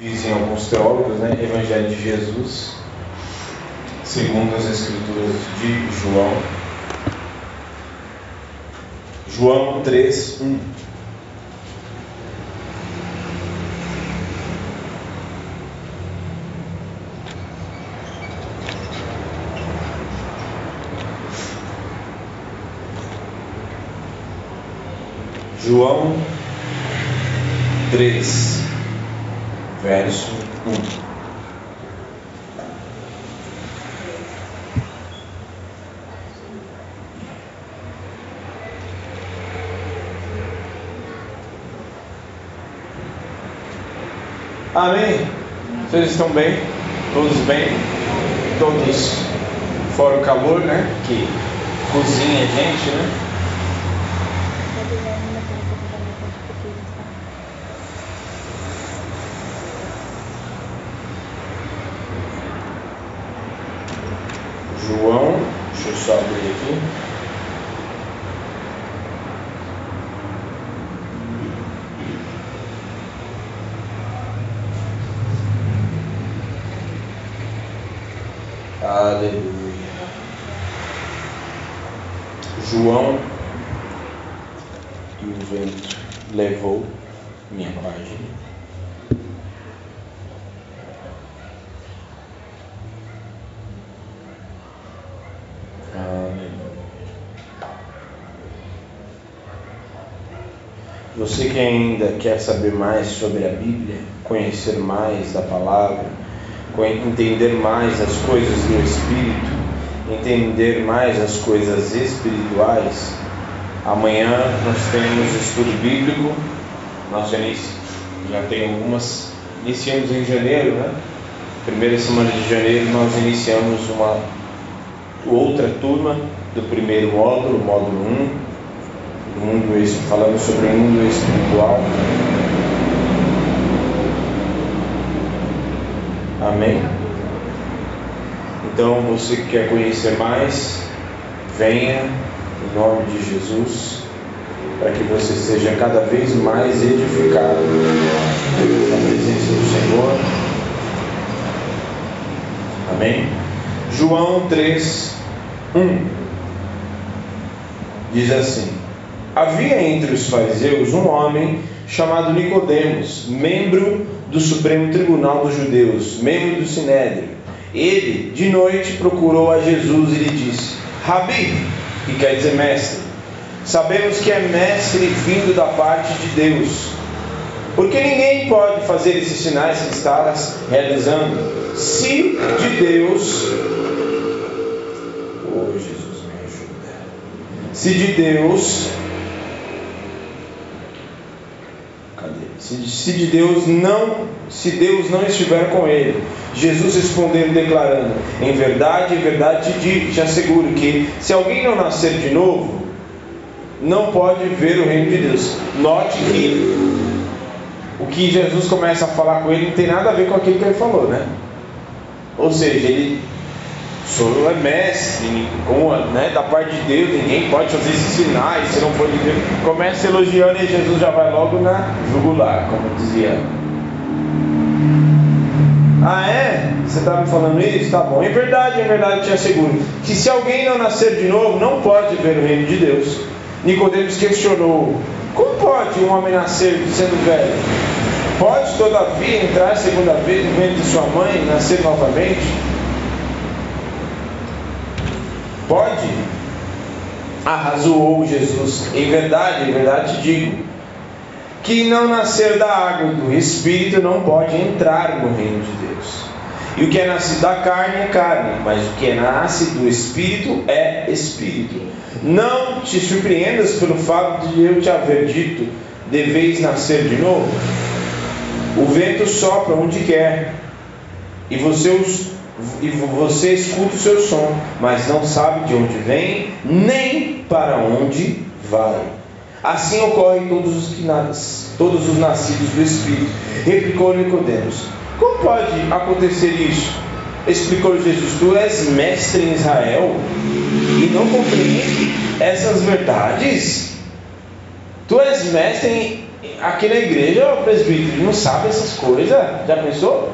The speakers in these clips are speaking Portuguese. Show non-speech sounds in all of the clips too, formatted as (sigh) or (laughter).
Dizem alguns teólogos, né? Evangelho de Jesus, segundo as Escrituras de João. João 3, 1. João 3, verso 1. Amém? Vocês estão bem? Todos bem? Todos, fora o calor, né? Que cozinha a gente, né? João, deixa eu só abrir aqui. Aleluia. João e o vento levou minha página. Você que ainda quer saber mais sobre a Bíblia, conhecer mais da palavra, entender mais as coisas do Espírito, entender mais as coisas espirituais, amanhã nós temos estudo bíblico, nós já, já tem algumas, iniciamos em janeiro, né? Primeira semana de janeiro nós iniciamos uma outra turma do primeiro módulo, módulo 1, mundo, falando sobre o mundo espiritual. Amém? Então, você que quer conhecer mais, venha em nome de Jesus, para que você seja cada vez mais edificado na presença do Senhor. Amém? João 3, 1 diz assim: Havia entre os fariseus um homem chamado Nicodemos, membro do Supremo Tribunal dos Judeus, membro do Sinédrio. Ele, de noite, procurou a Jesus e lhe disse: Rabi, que quer dizer mestre, sabemos que é mestre vindo da parte de Deus. Porque ninguém pode fazer esses sinais que estás realizando, se de Deus. Oh, Jesus, me ajuda. Se de Deus se de Deus não, se Deus não estiver com ele. Jesus respondeu declarando: Em verdade, em verdade te te asseguro que se alguém não nascer de novo, não pode ver o reino de Deus. Note que o que Jesus começa a falar com ele não tem nada a ver com aquilo que ele falou, né? Ou seja, ele senhor é mestre, né, da parte de Deus, ninguém pode fazer esses sinais, se não for de Deus. Começa elogiando e Jesus já vai logo na jugular, como dizia. Ah é? Você está me falando isso? Tá bom. Em verdade, em verdade te asseguro que se alguém não nascer de novo, não pode ver o reino de Deus. Nicodemos questionou: Como pode um homem nascer sendo velho? Pode todavia entrar segunda vez no ventre de sua mãe e nascer novamente? Pode? Arrazoou Jesus. Em verdade, em verdade te digo: que não nascer da água do espírito não pode entrar no reino de Deus. E o que é nascido da carne é carne, mas o que é nasce do espírito é espírito. Não te surpreendas pelo fato de eu te haver dito: deveis nascer de novo. O vento sopra onde quer, e você os e você escuta o seu som, mas não sabe de onde vem, nem para onde vai. Assim ocorre todos os que nas, todos os nascidos do Espírito. Replicou Nicodemos. Como pode acontecer isso? Explicou Jesus: Tu és mestre em Israel e não compreende essas verdades? Tu és mestre aqui na igreja presbítero não sabe essas coisas. Já pensou?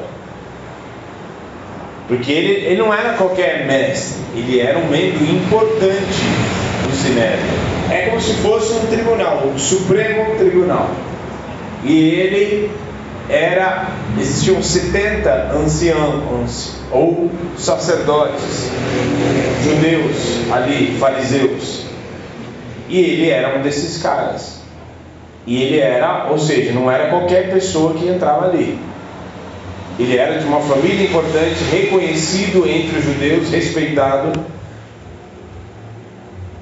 Porque ele, ele não era qualquer mestre, ele era um membro importante do Sinédrio. É como se fosse um tribunal, um Supremo Tribunal. E ele era, existiam 70 anciãos ou sacerdotes judeus ali, fariseus. E ele era um desses caras. E ele era, ou seja, não era qualquer pessoa que entrava ali. Ele era de uma família importante, reconhecido entre os judeus, respeitado.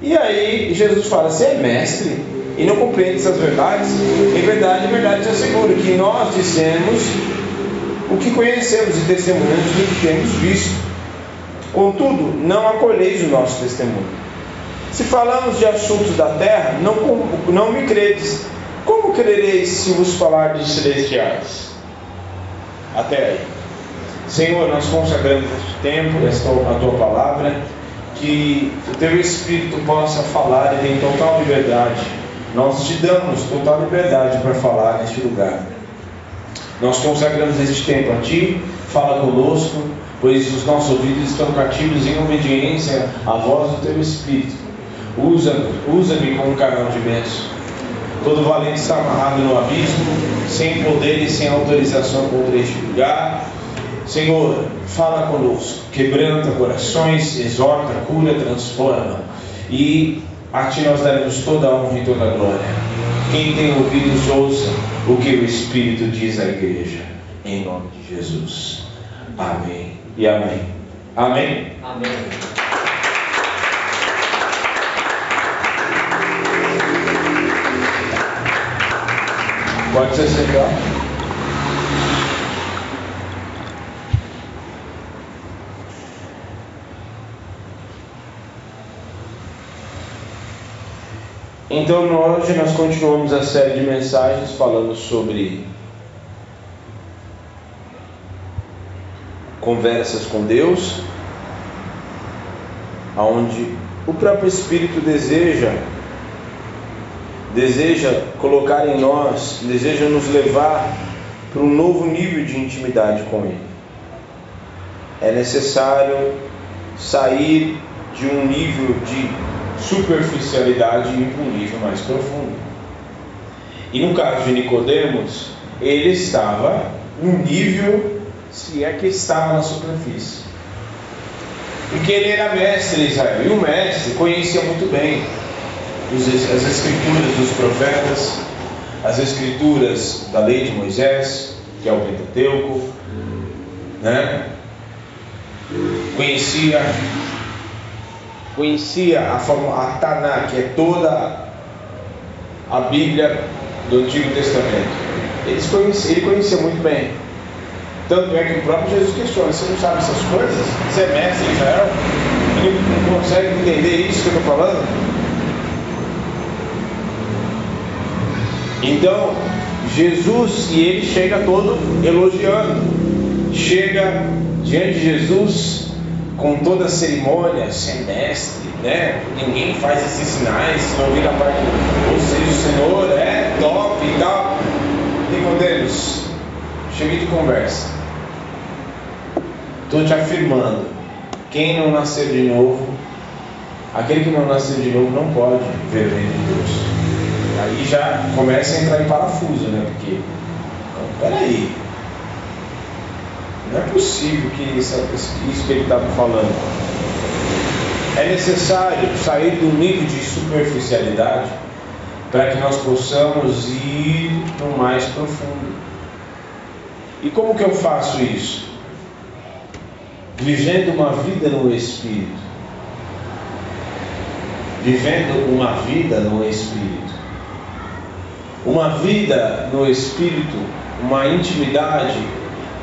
E aí Jesus fala: Você é mestre e não compreende essas verdades? Em verdade, em verdade te asseguro que nós dissemos o que conhecemos e testemunhamos do que temos visto. Contudo, não acolheis o nosso testemunho. Se falamos de assuntos da terra, não, não me credes. Como crereis se vos falar de celestiais? Até aí. Senhor, nós consagramos este tempo, esta, a tua palavra, que o teu Espírito possa falar e em total liberdade. Nós te damos total liberdade para falar neste lugar. Nós consagramos este tempo a ti, fala conosco, pois os nossos ouvidos estão cativos em obediência à voz do teu Espírito. Usa-me usa como canal de bênção. Todo valente está amarrado no abismo, sem poder e sem autorização contra este lugar. Senhor, fala conosco, quebranta corações, exorta, cura, transforma. E a Ti nós daremos toda a honra e toda a glória. Quem tem ouvidos, ouça o que o Espírito diz à igreja. Em nome de Jesus. Amém e amém. Amém. Amém. Pode se sentar. Então hoje nós continuamos a série de mensagens falando sobre conversas com Deus, aonde o próprio Espírito deseja deseja colocar em nós, deseja nos levar para um novo nível de intimidade com Ele. É necessário sair de um nível de superficialidade e ir para um nível mais profundo. E no caso de Nicodemos, ele estava no nível, se é que estava na superfície. Porque ele era mestre em Israel, e o mestre conhecia muito bem as escrituras dos profetas, as escrituras da lei de Moisés, que é o Pentateuco, né? Conhecia, conhecia a, a Taná, que é toda a Bíblia do Antigo Testamento. Ele conhecia muito bem. Tanto é que o próprio Jesus questiona: você não sabe essas coisas? Você é mestre em Israel? Ele não consegue entender isso que eu estou falando? Então, Jesus, e ele chega todo elogiando, chega diante de Jesus com toda a cerimônia, ser mestre, né? Ninguém faz esses sinais, se não vir a parte, ou seja, o Senhor é top e tal. Deus, cheguei de conversa. Estou te afirmando, quem não nascer de novo, aquele que não nasceu de novo não pode ver o reino de Deus. Aí já começa a entrar em parafuso, né? Porque, peraí, não é possível que isso, isso que ele estava falando. É necessário sair do nível de superficialidade para que nós possamos ir no mais profundo. E como que eu faço isso? Vivendo uma vida no Espírito. Vivendo uma vida no Espírito. Uma vida no Espírito, uma intimidade,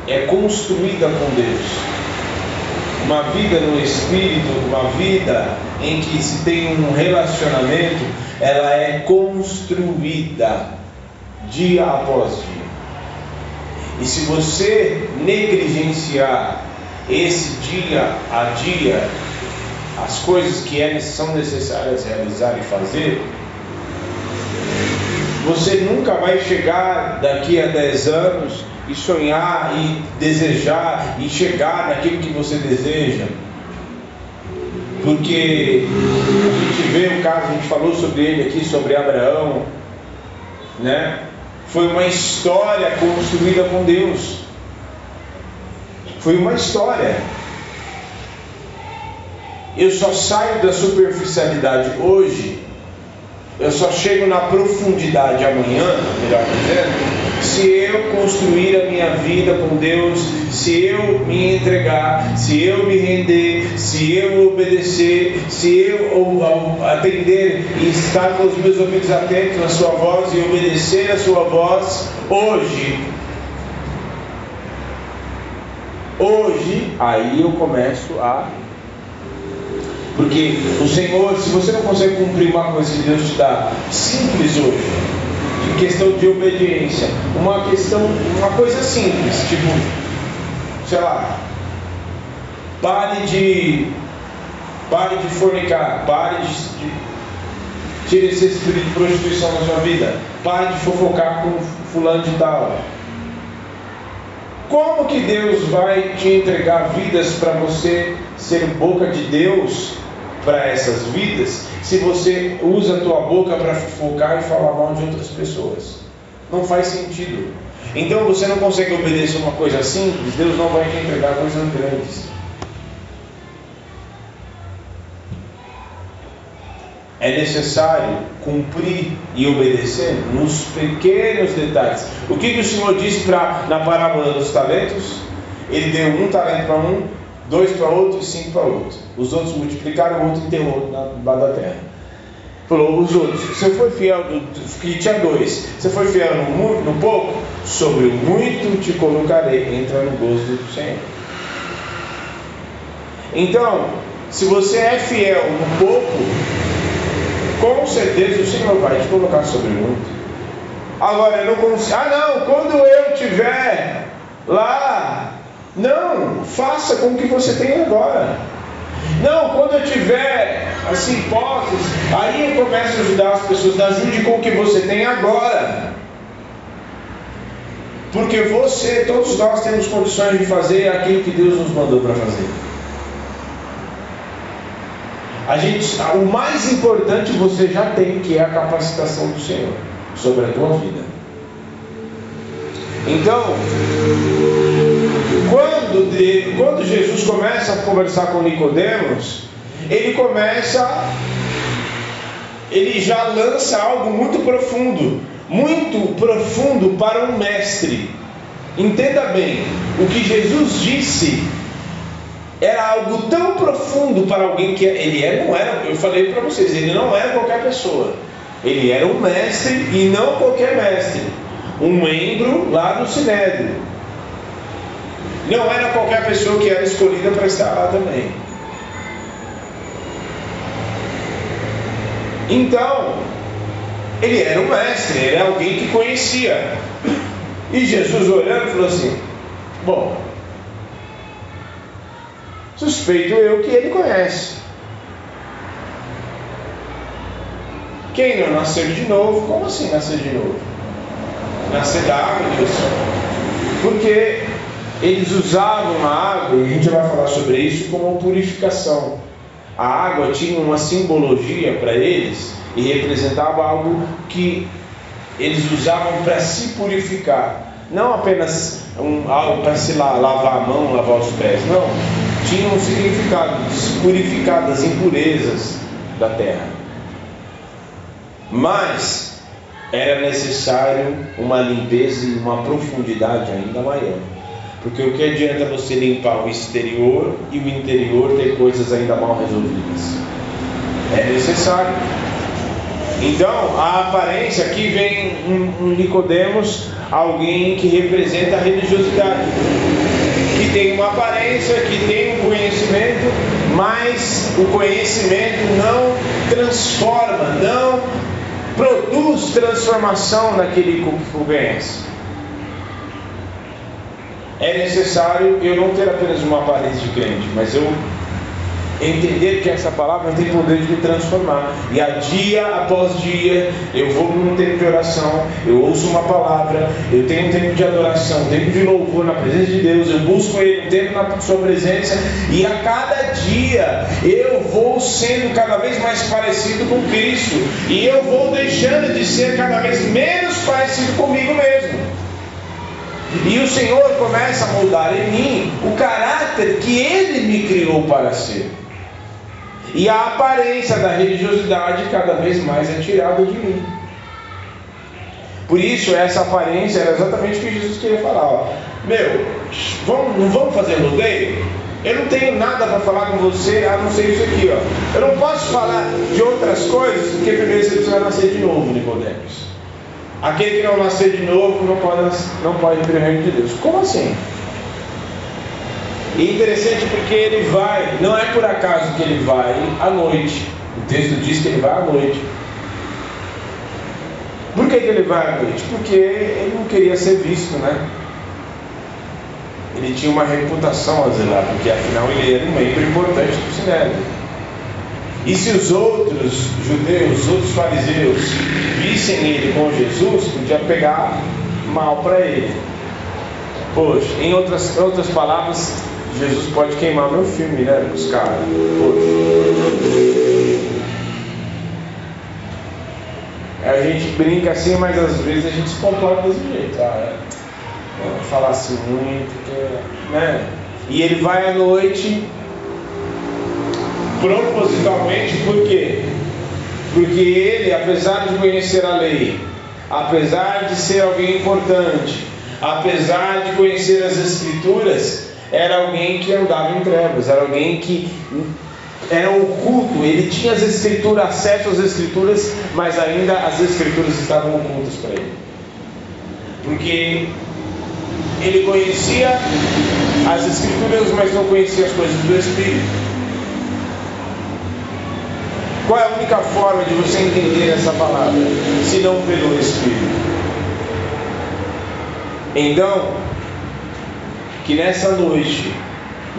é construída com Deus. Uma vida no Espírito, uma vida em que se tem um relacionamento, ela é construída dia após dia. E se você negligenciar esse dia a dia, as coisas que são necessárias realizar e fazer, você nunca vai chegar daqui a 10 anos e sonhar e desejar e chegar naquilo que você deseja. Porque a gente vê o caso, a gente falou sobre ele aqui, sobre Abraão, né? Foi uma história construída com Deus. Foi uma história. Eu só saio da superficialidade hoje, eu só chego na profundidade amanhã, melhor dizendo, se eu construir a minha vida com Deus, se eu me entregar, se eu me render, se eu obedecer, se eu atender e estar com os meus ouvidos atentos na Sua voz e obedecer a Sua voz, hoje, hoje, aí eu começo a porque o Senhor, se você não consegue cumprir uma coisa que Deus te dá, simples hoje, de questão de obediência, uma questão, uma coisa simples, tipo, sei lá, pare de pare de fornicar, pare de, de tire esse espírito de prostituição na sua vida, pare de fofocar com fulano de tal. Como que Deus vai te entregar vidas para você ser boca de Deus para essas vidas se você usa a tua boca para focar e falar mal de outras pessoas. Não faz sentido. Então você não consegue obedecer uma coisa simples, Deus não vai te entregar coisas grandes. É necessário cumprir e obedecer nos pequenos detalhes. O que, que o Senhor disse pra, na parábola dos talentos? Ele deu um talento para um, dois para outro e cinco para outro. Os outros multiplicaram, o outro enterrou na da terra. Falou, os outros, você foi fiel, que tinha dois, você foi fiel no, muito, no pouco, sobre o muito te colocarei, entra no gozo do Senhor. Então, se você é fiel no pouco, com certeza o Senhor vai te colocar sobre muito. Agora, eu não consigo, ah não, quando eu tiver lá não, faça com o que você tem agora. Não, quando eu tiver assim posses, aí eu começo a ajudar as pessoas, ajude com o que você tem agora. Porque você, todos nós temos condições de fazer aquilo que Deus nos mandou para fazer. A gente, o mais importante você já tem, que é a capacitação do Senhor sobre a tua vida. Então, de, quando Jesus começa a conversar com Nicodemos, ele começa, ele já lança algo muito profundo, muito profundo para um mestre. Entenda bem, o que Jesus disse era algo tão profundo para alguém que ele era, não era, eu falei para vocês, ele não era qualquer pessoa. Ele era um mestre e não qualquer mestre, um membro lá do Sinédrio. Não era qualquer pessoa que era escolhida para estar lá também. Então, ele era um mestre, ele era alguém que conhecia. E Jesus olhando falou assim: Bom, suspeito eu que ele conhece. Quem não nasceu de novo, como assim nascer de novo? Nascer da água, Deus. Porque eles usavam a água, e a gente vai falar sobre isso, como purificação. A água tinha uma simbologia para eles e representava algo que eles usavam para se purificar. Não apenas um, algo para se lavar a mão, lavar os pés, não. Tinha um significado de se purificar das impurezas da terra. Mas era necessário uma limpeza e uma profundidade ainda maior. Porque o que adianta você limpar o exterior e o interior ter coisas ainda mal resolvidas? É necessário. Então, a aparência aqui vem um, um Nicodemos, alguém que representa a religiosidade, que tem uma aparência, que tem um conhecimento, mas o conhecimento não transforma, não produz transformação naquele que o conhece é necessário eu não ter apenas uma aparência de crente, mas eu entender que essa palavra tem poder de me transformar. E a dia após dia, eu vou num tempo de oração, eu ouço uma palavra, eu tenho um tempo de adoração, um tempo de louvor na presença de Deus, eu busco Ele, um tempo na Sua presença, e a cada dia eu vou sendo cada vez mais parecido com Cristo, e eu vou deixando de ser cada vez menos parecido comigo mesmo. E o Senhor começa a moldar em mim o caráter que Ele me criou para ser. E a aparência da religiosidade cada vez mais é tirada de mim. Por isso, essa aparência era exatamente o que Jesus queria falar. Ó. Meu, vamos, não vamos fazer rodeio? Eu não tenho nada para falar com você a não ser isso aqui. Ó. Eu não posso falar de outras coisas, porque primeiro você precisa nascer de novo, Nicodemos. Aquele que não nascer de novo não pode, não pode vir o reino de Deus. Como assim? E interessante porque ele vai, não é por acaso que ele vai à noite. O texto diz que ele vai à noite. Por que, que ele vai à noite? Porque ele não queria ser visto, né? Ele tinha uma reputação a zelar, porque afinal ele era um membro importante do Sinédrio. E se os outros judeus, os outros fariseus, vissem ele com Jesus, podia pegar mal para ele. Poxa, em outras, outras palavras, Jesus pode queimar meu filme, né? Os caras. A gente brinca assim, mas às vezes a gente se comporta desse jeito. Ah, é. Falar assim muito, porque, né? E ele vai à noite propositalmente, por quê? Porque ele, apesar de conhecer a lei, apesar de ser alguém importante, apesar de conhecer as escrituras, era alguém que andava em trevas, era alguém que era oculto, ele tinha as escrituras, acesso às escrituras, mas ainda as escrituras estavam ocultas para ele. Porque ele conhecia as escrituras, mas não conhecia as coisas do Espírito. Qual é a única forma de você entender essa palavra? Se não pelo Espírito. Então, que nessa noite,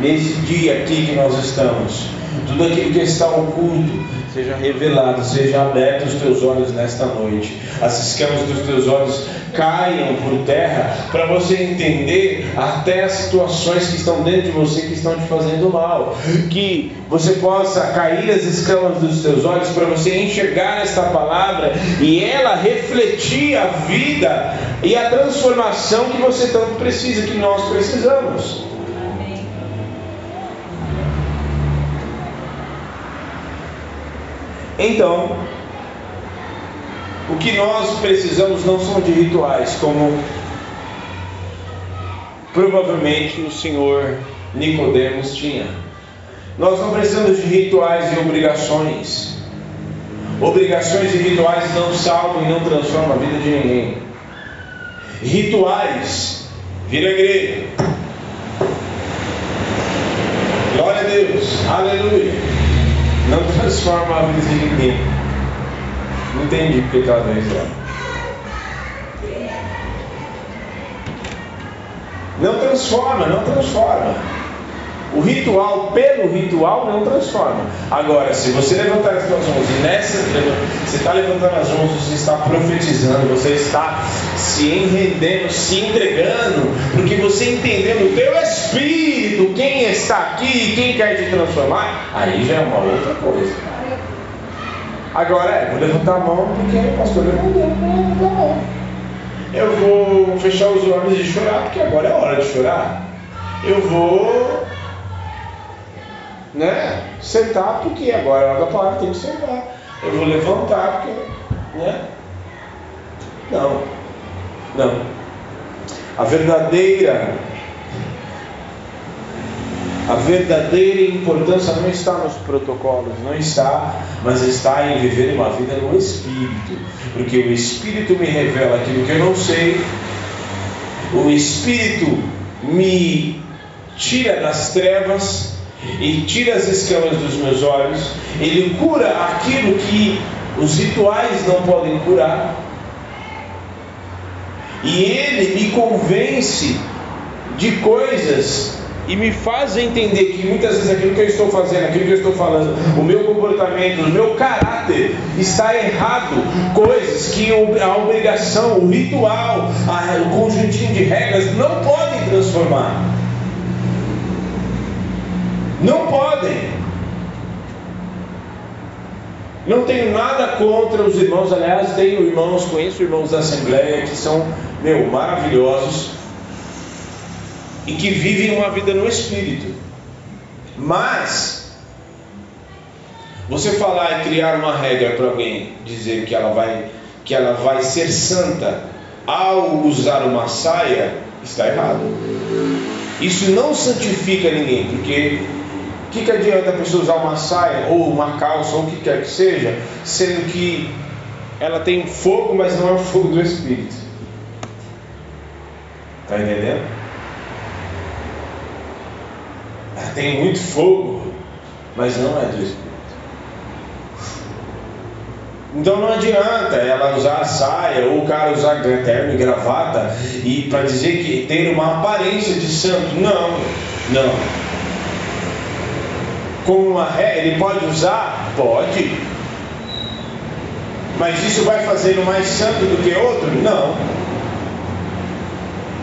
nesse dia aqui que nós estamos, tudo aquilo que está oculto seja revelado, seja aberto os teus olhos nesta noite, as escamas dos teus olhos caiam por terra, para você entender até as situações que estão dentro de você que estão te fazendo mal, que você possa cair as escamas dos teus olhos para você enxergar esta palavra e ela refletir a vida e a transformação que você tanto precisa, que nós precisamos. Então, o que nós precisamos não são de rituais, como provavelmente o senhor Nicodemos tinha. Nós não precisamos de rituais e obrigações. Obrigações e rituais não salvam e não transformam a vida de ninguém. Rituais, vira igreja. Glória a Deus, aleluia não (laughs) transforma a vida de ninguém. Não entendi porque que ela veio lá. Não transforma, não transforma. O ritual, pelo ritual, não transforma. Agora, se você levantar as suas mãos e nessa, você está levantando as mãos, você está profetizando, você está se enrendendo, se entregando, porque você entendeu no teu espírito quem está aqui, quem quer te transformar, aí já é uma outra coisa. Agora é, vou levantar a mão porque pastor levantou, levantar a mão. Eu vou fechar os olhos e chorar, porque agora é hora de chorar. Eu vou né, sentar porque agora é hora da palavra, tem que sentar. Eu vou levantar porque, né? Não. Não. A verdadeira a verdadeira importância não está nos protocolos, não está, mas está em viver uma vida no Espírito, porque o Espírito me revela aquilo que eu não sei, o Espírito me tira das trevas e tira as escamas dos meus olhos, ele cura aquilo que os rituais não podem curar, e ele me convence de coisas e me faz entender que muitas vezes aquilo que eu estou fazendo, aquilo que eu estou falando, o meu comportamento, o meu caráter está errado. Coisas que a obrigação, o ritual, o conjuntinho de regras não podem transformar. Não podem. Não tenho nada contra os irmãos, aliás, tenho irmãos, conheço irmãos da Assembleia que são, meu, maravilhosos e que vivem uma vida no Espírito. Mas, você falar e criar uma regra para alguém dizer que ela vai que ela vai ser santa ao usar uma saia está errado. Isso não santifica ninguém, porque o que, que adianta a pessoa usar uma saia ou uma calça ou o que quer que seja, sendo que ela tem fogo, mas não é o fogo do Espírito? Está entendendo? Ela tem muito fogo, mas não é do Espírito. Então não adianta ela usar a saia ou o cara usar terno e gravata e para dizer que tem uma aparência de santo. Não, não. Como uma ré, ele pode usar? Pode. Mas isso vai fazê-lo mais santo do que outro? Não.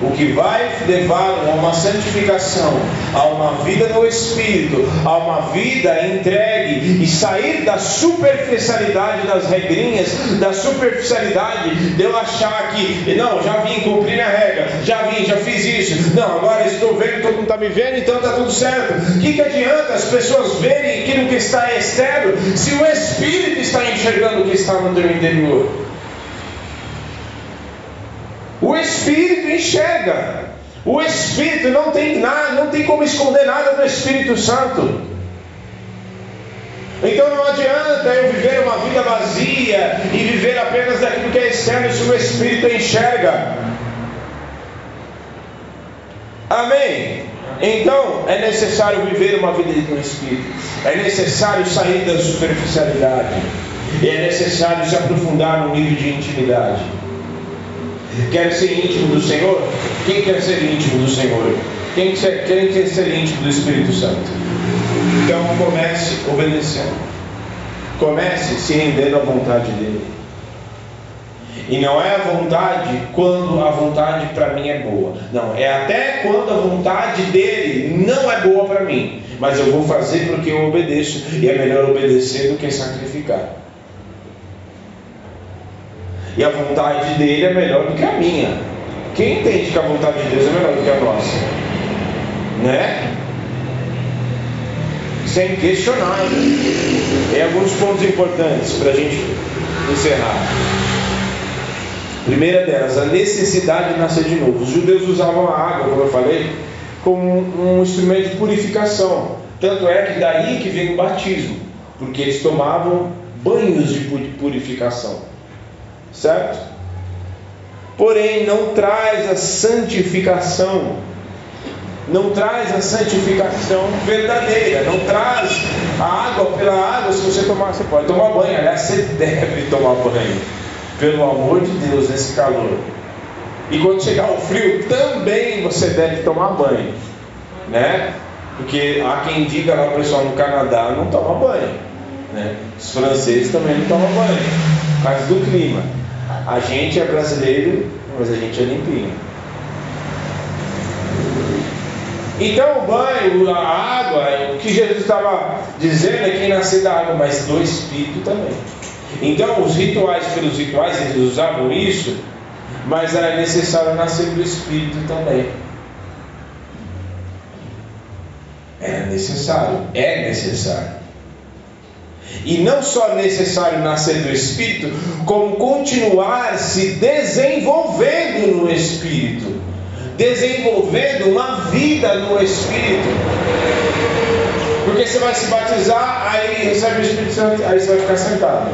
O que vai levar a uma santificação, a uma vida no Espírito, a uma vida entregue e sair da superficialidade das regrinhas, da superficialidade de eu achar que, não, já vim cumprir minha regra, já vim, já fiz isso, não, agora estou vendo, todo mundo está me vendo, então está tudo certo. O que, que adianta as pessoas verem aquilo que está externo se o Espírito está enxergando o que está no teu interior? O Espírito enxerga. O Espírito não tem nada, não tem como esconder nada do Espírito Santo. Então não adianta eu viver uma vida vazia e viver apenas daquilo que é externo se o Espírito enxerga. Amém? Então é necessário viver uma vida no Espírito. É necessário sair da superficialidade. E é necessário se aprofundar no nível de intimidade. Quer ser íntimo do Senhor? Quem quer ser íntimo do Senhor? Quem quer, quem quer ser íntimo do Espírito Santo? Então comece obedecendo. Comece se rendendo à vontade dele. E não é a vontade quando a vontade para mim é boa. Não, é até quando a vontade dele não é boa para mim. Mas eu vou fazer porque eu obedeço. E é melhor obedecer do que sacrificar. E a vontade dele é melhor do que a minha. Quem entende que a vontade de Deus é melhor do que a nossa? Né? Sem questionar. Tem alguns pontos importantes para a gente encerrar. Primeira delas, a necessidade de nascer de novo. Os judeus usavam a água, como eu falei, como um instrumento de purificação. Tanto é que daí que vem o batismo, porque eles tomavam banhos de purificação certo? Porém, não traz a santificação, não traz a santificação verdadeira, não traz a água pela água. Se você tomar, você pode tomar banho, aliás, você (laughs) deve tomar banho, pelo amor de Deus, nesse calor. E quando chegar o frio, também você deve tomar banho, né? Porque há quem diga lá o pessoal no Canadá não toma banho, né? Os franceses também não tomam banho, por causa do clima. A gente é brasileiro, mas a gente é limpinho. Então o banho, a água, o que Jesus estava dizendo é que nascer da água, mas do Espírito também. Então os rituais pelos rituais, eles usavam isso, mas era necessário nascer do Espírito também. Era necessário, é necessário. E não só necessário nascer do Espírito, como continuar se desenvolvendo no Espírito, desenvolvendo uma vida no Espírito. Porque você vai se batizar, aí recebe o Espírito Santo, aí você vai ficar sentado.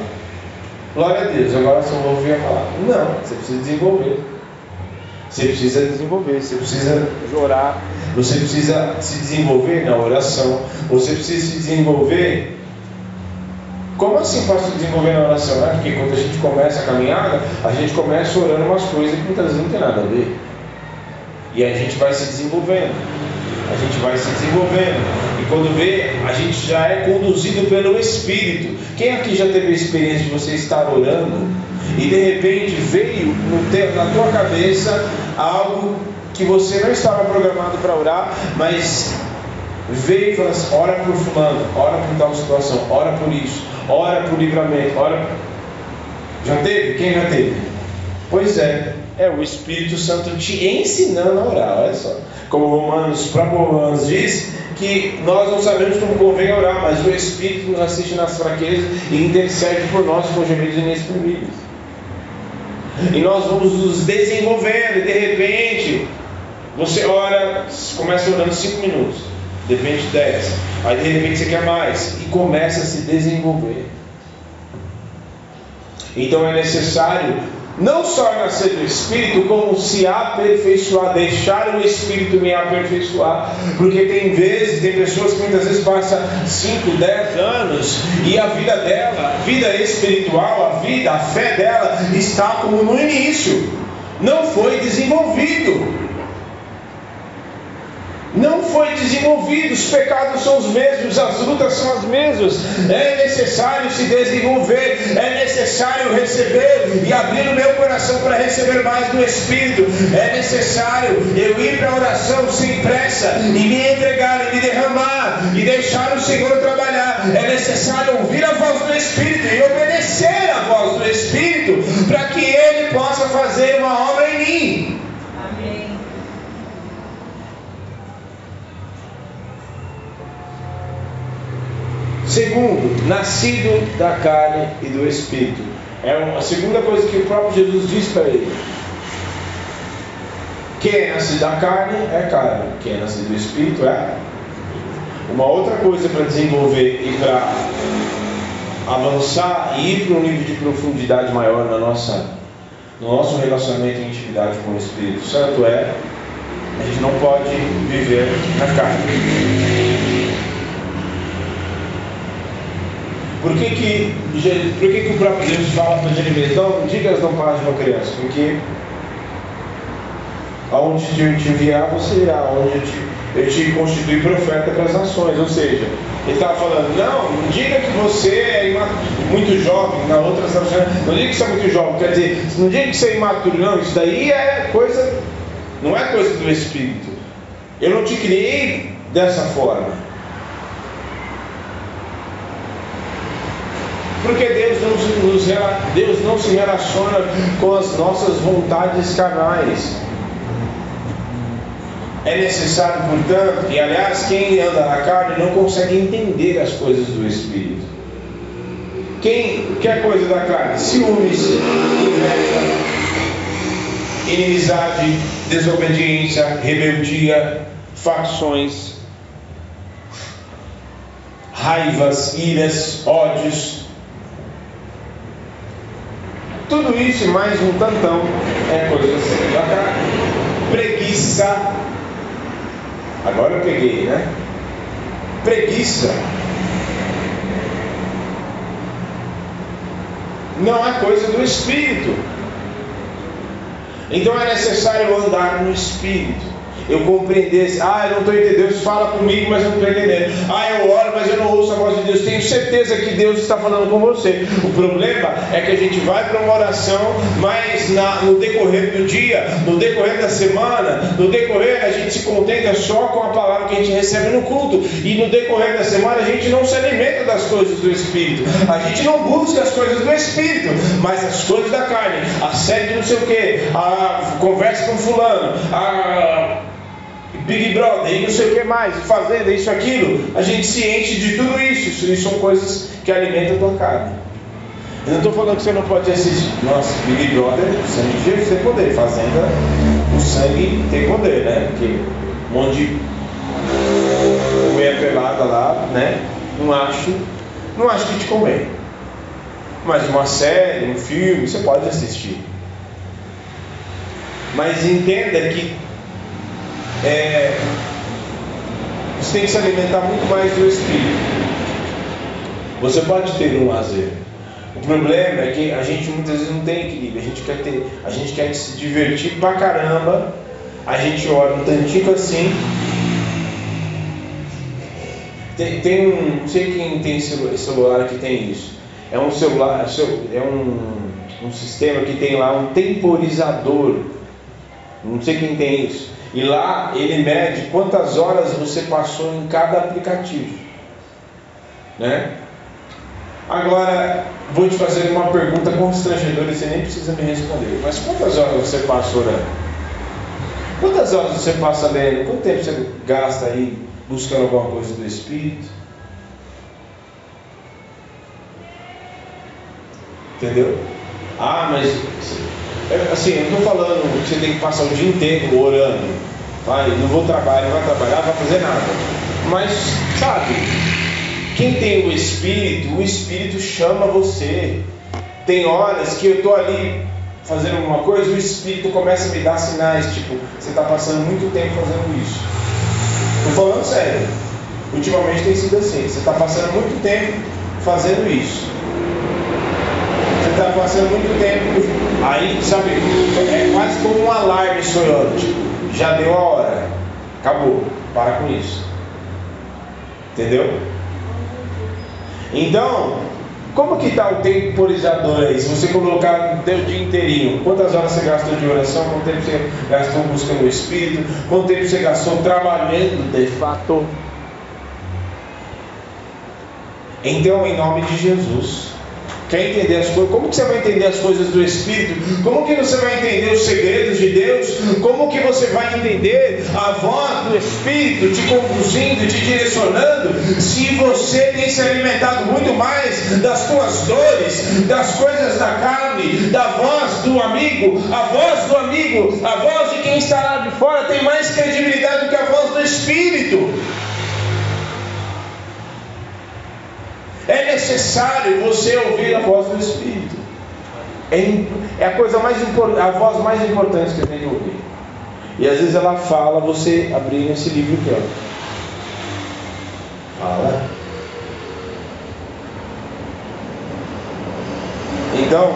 Glória a Deus, agora só vou ouvir a palavra. Não, você precisa desenvolver. Você precisa desenvolver, você precisa orar, você precisa se desenvolver na oração, você precisa se desenvolver como assim posso desenvolver na oração? Porque quando a gente começa a caminhada, a gente começa orando umas coisas que muitas vezes não tem nada a ver. E a gente vai se desenvolvendo. a gente vai se desenvolvendo. E quando vê, a gente já é conduzido pelo Espírito. Quem aqui já teve a experiência de você estar orando e de repente veio na tua cabeça algo que você não estava programado para orar, mas veio e falou assim: ora por fulano, ora por tal situação, ora por isso, ora por livramento, ora. Já teve? Quem já teve? Pois é, é o Espírito Santo te ensinando a orar, olha só. Como Romanos, próprio Romanos diz, que nós não sabemos como convém orar, mas o Espírito nos assiste nas fraquezas e intercede por nós com gemidos inexprimíveis. E nós vamos nos desenvolvendo, e de repente, você ora, começa orando 5 minutos, de repente 10, aí de repente você quer mais, e começa a se desenvolver. Então é necessário não só nascer do Espírito, como se aperfeiçoar, deixar o Espírito me aperfeiçoar, porque tem vezes, tem pessoas que muitas vezes passam 5, 10 anos e a vida dela, a vida espiritual, a vida, a fé dela está como no início, não foi desenvolvido não foi desenvolvido, os pecados são os mesmos, as lutas são as mesmas. É necessário se desenvolver, é necessário receber e abrir o meu coração para receber mais do Espírito. É necessário eu ir para a oração sem pressa e me entregar e me derramar e deixar o Senhor trabalhar. É necessário ouvir a voz do Espírito e obedecer a voz do Espírito para que Ele possa fazer uma obra em mim. Segundo, nascido da carne e do espírito. É a segunda coisa que o próprio Jesus diz para ele. Quem é nascido da carne é carne, quem é nascido do espírito é. Uma outra coisa para desenvolver e para avançar e ir para um nível de profundidade maior na nossa, no nosso relacionamento e intimidade com o Espírito Santo é a gente não pode viver na carne. Por que, que, por que, que o próprio Deus fala para Jeremias, não diga não de uma criança? Porque aonde eu te enviar, você irá, aonde eu te, eu te constitui profeta para as nações. Ou seja, ele estava falando, não, não diga que você é muito jovem, na outra não diga que você é muito jovem, quer dizer, não diga que você é imaturo, não, isso daí é coisa, não é coisa do Espírito. Eu não te criei dessa forma. Porque Deus não, nos, Deus não se relaciona com as nossas vontades carnais. É necessário, portanto, e aliás, quem anda na carne não consegue entender as coisas do Espírito. Quem quer coisa da carne? Ciúmes, inveja, inimizade, desobediência, rebeldia, facções, raivas, iras, ódios, tudo isso e mais um tantão é coisa assim. da carne. Preguiça. Agora eu peguei, né? Preguiça. Não é coisa do espírito. Então é necessário andar no espírito eu compreendesse, ah, eu não estou entendendo, Deus fala comigo, mas eu não estou entendendo. Ah, eu oro, mas eu não ouço a voz de Deus. Tenho certeza que Deus está falando com você. O problema é que a gente vai para uma oração, mas na, no decorrer do dia, no decorrer da semana, no decorrer a gente se contenta só com a palavra que a gente recebe no culto. E no decorrer da semana a gente não se alimenta das coisas do Espírito. A gente não busca as coisas do Espírito, mas as coisas da carne. A série não sei o que, a conversa com fulano, a Big Brother e não sei o que mais, fazenda, isso, aquilo, a gente se enche de tudo isso. Isso são coisas que alimentam a tua carne. Eu não estou falando que você não pode assistir. Nossa, Big Brother, sangue de Jesus tem poder. Fazenda, o sangue tem poder, né? Porque um monte de mulher pelada lá, né? Não acho, não acho que te convém. Mas uma série, um filme, você pode assistir. Mas entenda que é, você tem que se alimentar muito mais do Espírito. Você pode ter um lazer. O problema é que a gente muitas vezes não tem equilíbrio. A gente quer ter, a gente quer se divertir pra caramba. A gente ora um tantinho assim Tem, tem um. Não sei quem tem celular que tem isso. É um celular. É um, um sistema que tem lá um temporizador. Não sei quem tem isso. E lá ele mede quantas horas você passou em cada aplicativo. Né? Agora, vou te fazer uma pergunta constrangedora e você nem precisa me responder. Mas quantas horas você passa orando? Quantas horas você passa lendo? Quanto tempo você gasta aí buscando alguma coisa do Espírito? Entendeu? Ah, mas assim, eu estou falando que você tem que passar o dia inteiro orando. Vai, não vou trabalhar, não vai trabalhar, não vai fazer nada. Mas, sabe, quem tem o Espírito, o Espírito chama você. Tem horas que eu estou ali fazendo alguma coisa, o Espírito começa a me dar sinais, tipo, você está passando muito tempo fazendo isso. Estou falando sério. Ultimamente tem sido assim. Você está passando muito tempo fazendo isso. Está passando muito tempo. Aí, sabe, é quase como um alarme sonhando. Tipo, já deu a hora. Acabou. Para com isso. Entendeu? Então, como que está o temporizador aí? Se você colocar o dia inteirinho, quantas horas você gastou de oração, quanto tempo você gastou buscando o Espírito, quanto tempo você gastou trabalhando de fato? Então, em nome de Jesus, Quer entender as coisas? Como que você vai entender as coisas do Espírito? Como que você vai entender os segredos de Deus? Como que você vai entender a voz do Espírito te conduzindo, te direcionando? Se você tem se alimentado muito mais das tuas dores, das coisas da carne, da voz do amigo, a voz do amigo, a voz de quem está lá de fora tem mais credibilidade do que a voz do Espírito. É necessário você ouvir a voz do Espírito. É, é a coisa mais importante, a voz mais importante que você tem que ouvir. E às vezes ela fala, você abrir esse livro aqui, ó. Fala. Então,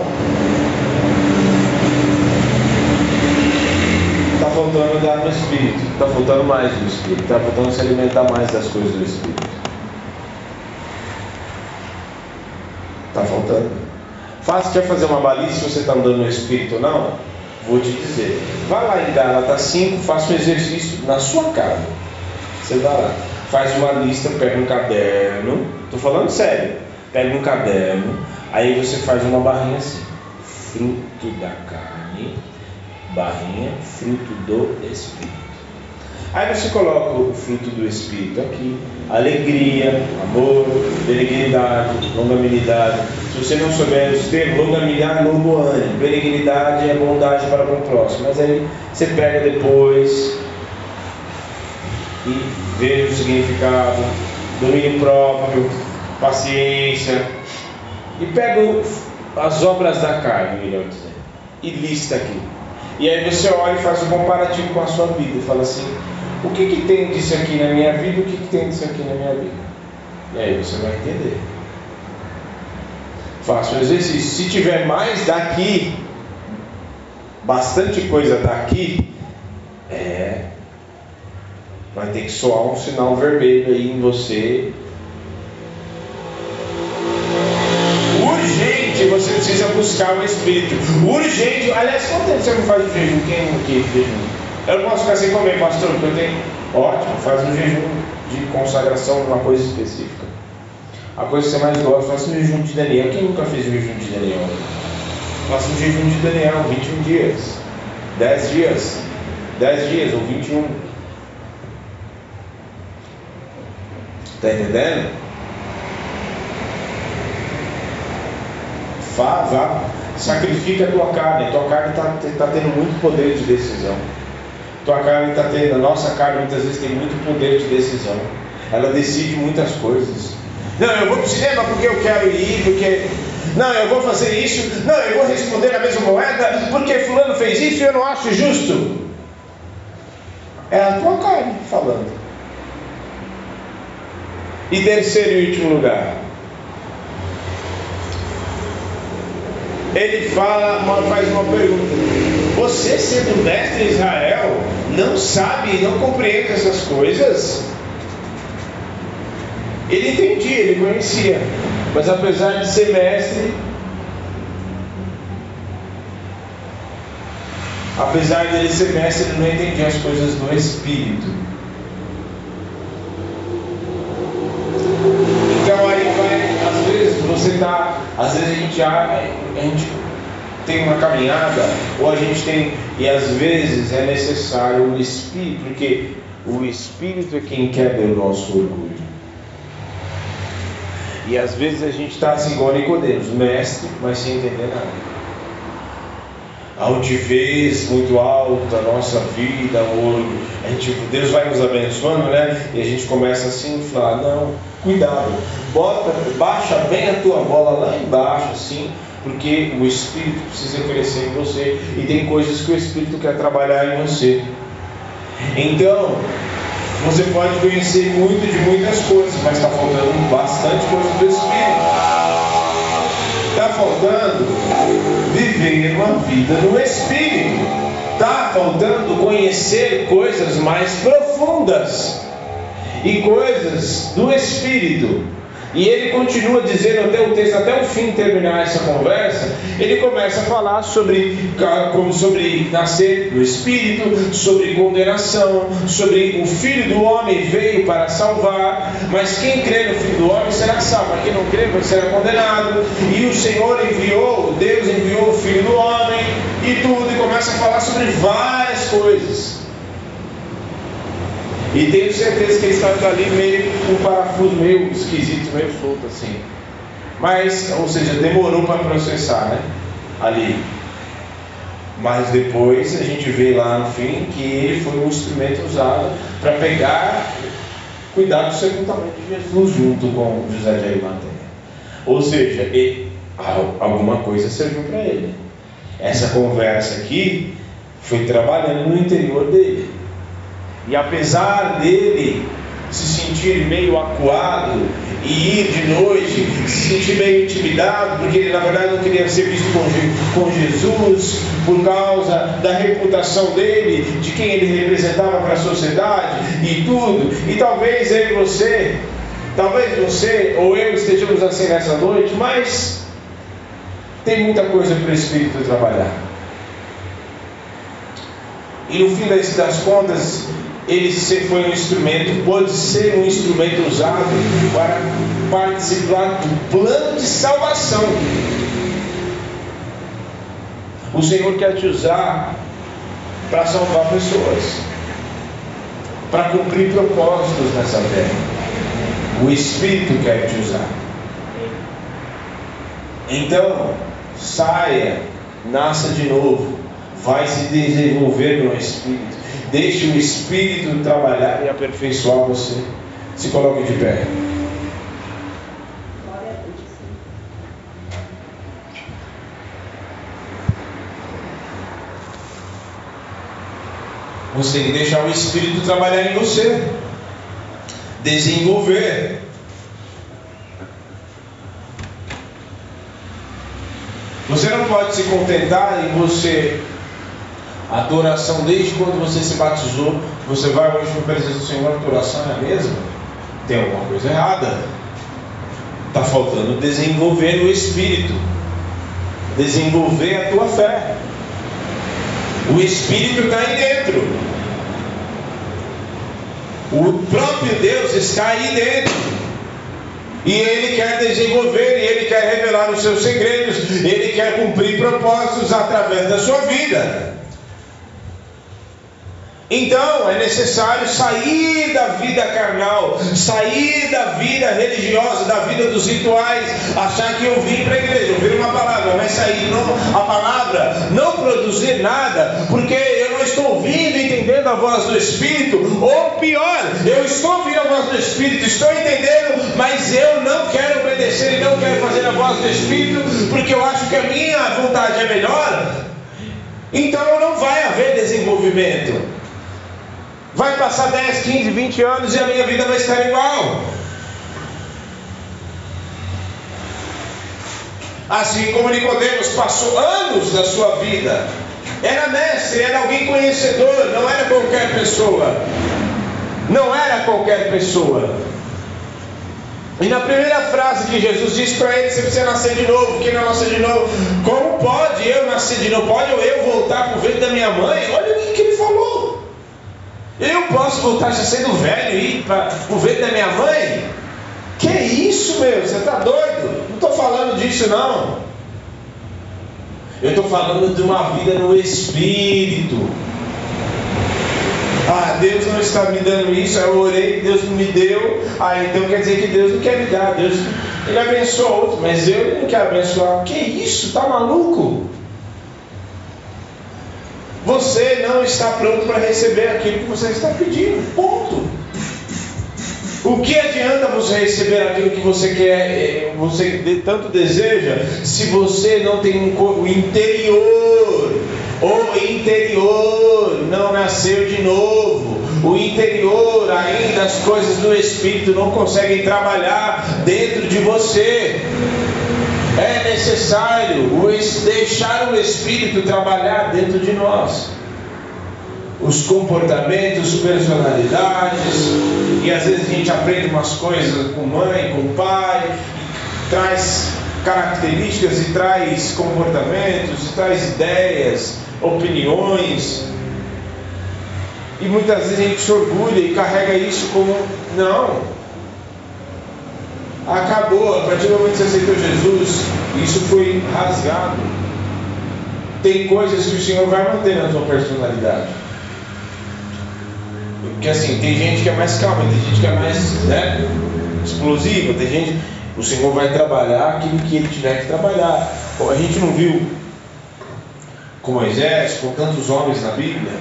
está faltando dar no Espírito, está faltando mais do Espírito, está faltando se alimentar mais das coisas do Espírito. Faltando. Fácil quer fazer uma baliza se você está andando no Espírito ou não? Vou te dizer. Vai lá em Gálatas 5, faça um exercício na sua casa. Você vai lá, faz uma lista, pega um caderno. Estou falando sério. Pega um caderno, aí você faz uma barrinha assim. Fruto da carne, barrinha, fruto do Espírito. Aí você coloca o fruto do Espírito aqui, alegria, amor, benignidade, longanimidade. Se você não souber os termos, longanimidade, longo ânimo, benignidade é bondade para com o próximo. Mas aí você pega depois e vê o significado, domínio próprio, paciência. E pega as obras da carne, melhor dizendo, e lista aqui. E aí você olha e faz um comparativo com a sua vida e fala assim, o que, que tem disso aqui na minha vida? O que, que tem disso aqui na minha vida? E aí você vai entender. Faça o exercício. Se tiver mais daqui, bastante coisa daqui, é. Vai ter que soar um sinal vermelho aí em você. Urgente, você precisa buscar o Espírito. Urgente, aliás, quanto tempo você não faz o jejum? Quem aqui jejum? Eu não posso ficar sem comer, pastor, porque eu tenho. Ótimo, faz um jejum de consagração numa coisa específica. A coisa que você mais gosta, faça um jejum de Daniel. Quem nunca fez um jejum de Daniel? Faça um jejum de Daniel, 21 dias, 10 dias, 10 dias ou 21. Está entendendo? Vá, vá, sacrifica a tua carne. A tua carne está tá tendo muito poder de decisão. Tua carne está tendo, a nossa carne muitas vezes tem muito poder de decisão. Ela decide muitas coisas. Não, eu vou para o cinema porque eu quero ir, porque. Não, eu vou fazer isso. Não, eu vou responder a mesma moeda porque fulano fez isso e eu não acho justo. É a tua carne falando. E terceiro e último lugar. Ele fala, faz uma pergunta. Você, sendo mestre de Israel, não sabe, não compreende essas coisas? Ele entendia, ele conhecia, mas apesar de ser mestre, apesar de ele ser mestre, ele não entendia as coisas do Espírito. Então aí vai, às vezes você está, às vezes a gente já, a gente tem uma caminhada, ou a gente tem, e às vezes é necessário o Espírito, porque o Espírito é quem quebra o nosso orgulho. E às vezes a gente está assim igual Nicodemos, mestre, mas sem entender nada. A altivez muito alta, a nossa vida, o, a gente, Deus vai nos abençoando, né? E a gente começa assim a inflar, não, cuidado, bota, baixa bem a tua bola lá embaixo, assim, porque o Espírito precisa crescer em você e tem coisas que o Espírito quer trabalhar em você. Então, você pode conhecer muito de muitas coisas, mas está faltando bastante coisa do Espírito. Está faltando viver uma vida no Espírito. Está faltando conhecer coisas mais profundas e coisas do Espírito. E ele continua dizendo até o texto, até o fim terminar essa conversa, ele começa a falar sobre, como sobre nascer do Espírito, sobre condenação, sobre o Filho do Homem veio para salvar, mas quem crê no Filho do Homem será salvo, quem não crê vai ser condenado. E o Senhor enviou, Deus enviou o Filho do Homem e tudo, e começa a falar sobre várias coisas. E tenho certeza que ele está ali meio com um parafuso meio esquisito, meio solto assim. Mas, ou seja, demorou para processar, né? Ali. Mas depois a gente vê lá no fim que ele foi um instrumento usado para pegar, cuidar do sepultamento de Jesus junto com José de Arimateia. Ou seja, ele, alguma coisa serviu para ele. Essa conversa aqui foi trabalhando no interior dele. E apesar dele se sentir meio acuado e ir de noite, se sentir meio intimidado, porque ele na verdade não queria ser visto com, com Jesus, por causa da reputação dele, de quem ele representava para a sociedade e tudo. E talvez eu e você, talvez você ou eu estejamos assim nessa noite, mas tem muita coisa para o Espírito trabalhar. E no fim das contas, ele foi um instrumento, pode ser um instrumento usado para participar do plano de salvação. O Senhor quer te usar para salvar pessoas, para cumprir propósitos nessa terra. O Espírito quer te usar. Então, saia, nasça de novo, vai se desenvolver no Espírito Deixe o Espírito trabalhar e aperfeiçoar você. Se coloque de pé. Você tem que deixar o Espírito trabalhar em você, desenvolver. Você não pode se contentar em você adoração desde quando você se batizou, você vai hoje para a presença do Senhor, adoração é a mesma? Tem alguma coisa errada. Está faltando desenvolver o Espírito, desenvolver a tua fé. O Espírito está aí dentro. O próprio Deus está aí dentro. E Ele quer desenvolver, e Ele quer revelar os seus segredos, Ele quer cumprir propósitos através da sua vida. Então é necessário sair da vida carnal, sair da vida religiosa, da vida dos rituais, achar que eu vim para a igreja, ouvir uma palavra, mas sair não, a palavra, não produzir nada, porque eu não estou ouvindo e entendendo a voz do Espírito, ou pior, eu estou ouvindo a voz do Espírito, estou entendendo, mas eu não quero obedecer e não quero fazer a voz do Espírito, porque eu acho que a minha vontade é melhor. Então não vai haver desenvolvimento. Vai passar 10, 15, 20 anos e a minha vida vai estar igual. Assim como Nicodemos passou anos da sua vida, era mestre, era alguém conhecedor, não era qualquer pessoa. Não era qualquer pessoa. E na primeira frase que Jesus disse para ele, você precisa nascer de novo. Quem não nascer de novo? Como pode eu nascer de novo? Pode eu voltar para o ventre da minha mãe? Olha o que ele falou. Eu posso voltar já sendo velho e ir para o ventre da minha mãe? Que isso, meu? Você está doido? Não estou falando disso, não. Eu estou falando de uma vida no Espírito. Ah, Deus não está me dando isso, eu orei, Deus não me deu. Ah, então quer dizer que Deus não quer me dar. Deus, ele abençoa outro, mas eu não quero abençoar. Que isso? Tá maluco? Você não está pronto para receber aquilo que você está pedindo. Ponto. O que adianta você receber aquilo que você quer, eh, você tanto deseja, se você não tem um interior? O interior não nasceu de novo. O interior, ainda as coisas do Espírito não conseguem trabalhar dentro de você. É necessário deixar o Espírito trabalhar dentro de nós os comportamentos, personalidades, e às vezes a gente aprende umas coisas com mãe, com pai, traz características e traz comportamentos, e traz ideias, opiniões, e muitas vezes a gente se orgulha e carrega isso como não. Acabou, a partir do momento que você aceitou Jesus, isso foi rasgado. Tem coisas que o Senhor vai manter na sua personalidade. Porque assim, tem gente que é mais calma, tem gente que é mais né, explosiva, tem gente. O Senhor vai trabalhar aquilo que ele tiver que trabalhar. A gente não viu com Moisés, com tantos homens na Bíblia,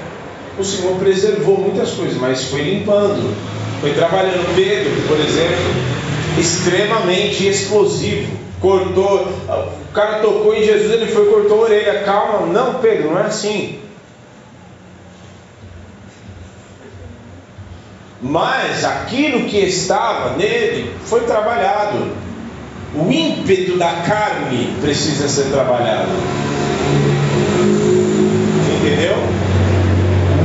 o Senhor preservou muitas coisas, mas foi limpando, foi trabalhando. Pedro, por exemplo, extremamente explosivo, cortou, o cara tocou em Jesus, ele foi cortou a orelha, calma, não, Pedro, não é assim. Mas aquilo que estava nele foi trabalhado. O ímpeto da carne precisa ser trabalhado. Entendeu?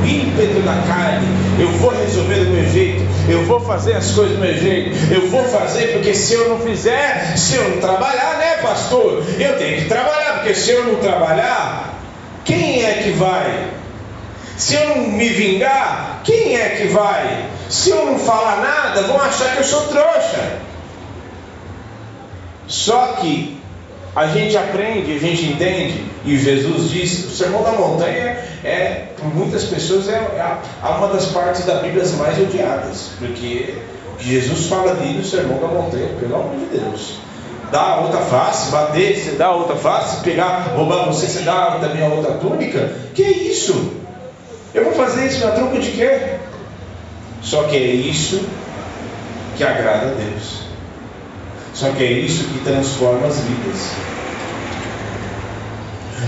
O ímpeto da carne. Eu vou resolver do meu jeito. Eu vou fazer as coisas do meu jeito. Eu vou fazer porque se eu não fizer, se eu não trabalhar, né, pastor? Eu tenho que trabalhar, porque se eu não trabalhar, quem é que vai? Se eu não me vingar, quem é que vai? Se eu não falar nada, vão achar que eu sou trouxa. Só que a gente aprende, a gente entende, e Jesus diz: o Sermão da Montanha é, por muitas pessoas, é, é uma das partes da Bíblia mais odiadas, porque Jesus fala ali no Sermão da Montanha, pelo amor de Deus. Dá a outra face, bater, você dá a outra face, pegar, roubar você, você dá também a outra túnica. Que isso? Eu vou fazer isso na troca de quê? Só que é isso que agrada a Deus. Só que é isso que transforma as vidas.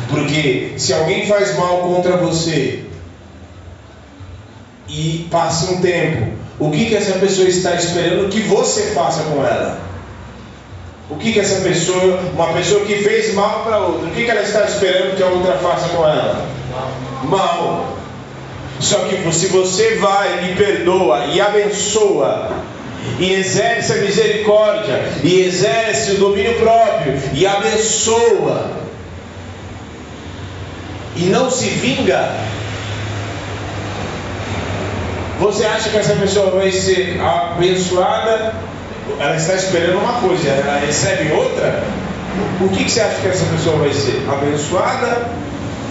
Porque se alguém faz mal contra você e passa um tempo, o que, que essa pessoa está esperando que você faça com ela? O que, que essa pessoa, uma pessoa que fez mal para outra, o que, que ela está esperando que a outra faça com ela? Mal. Só que se você vai e perdoa e abençoa, e exerce a misericórdia, e exerce o domínio próprio, e abençoa, e não se vinga, você acha que essa pessoa vai ser abençoada? Ela está esperando uma coisa, ela recebe outra? O que, que você acha que essa pessoa vai ser? Abençoada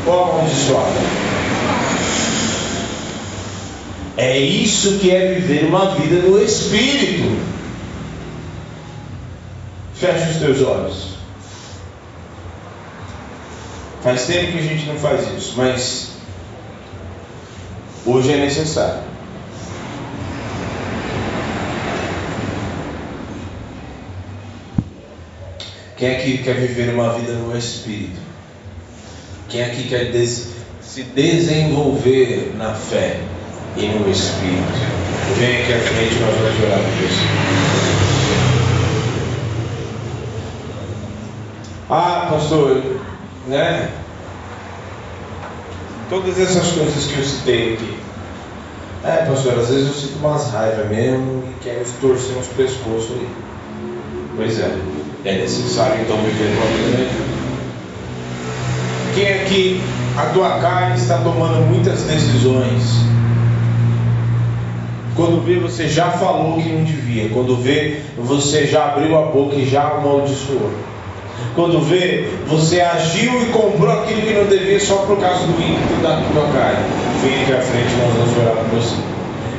ou amaldiçoada? É isso que é viver uma vida no Espírito. Feche os teus olhos. Faz tempo que a gente não faz isso, mas hoje é necessário. Quem aqui quer viver uma vida no Espírito? Quem aqui quer des se desenvolver na fé? e no Espírito. Vem aqui à frente, nós vamos orar por isso. Ah, pastor, né? Todas essas coisas que eu citei aqui. É, pastor, às vezes eu sinto umas raivas mesmo e quero torcer uns pescoços aí. Pois é, é necessário então viver uma vida melhor. Quem aqui, a tua carne está tomando muitas decisões. Quando vê, você já falou que não devia. Quando vê, você já abriu a boca e já amaldiçoou. Quando vê, você agiu e comprou aquilo que não devia só por causa do ímpeto da tua carne. Vem aqui à frente, nós vamos orar por você.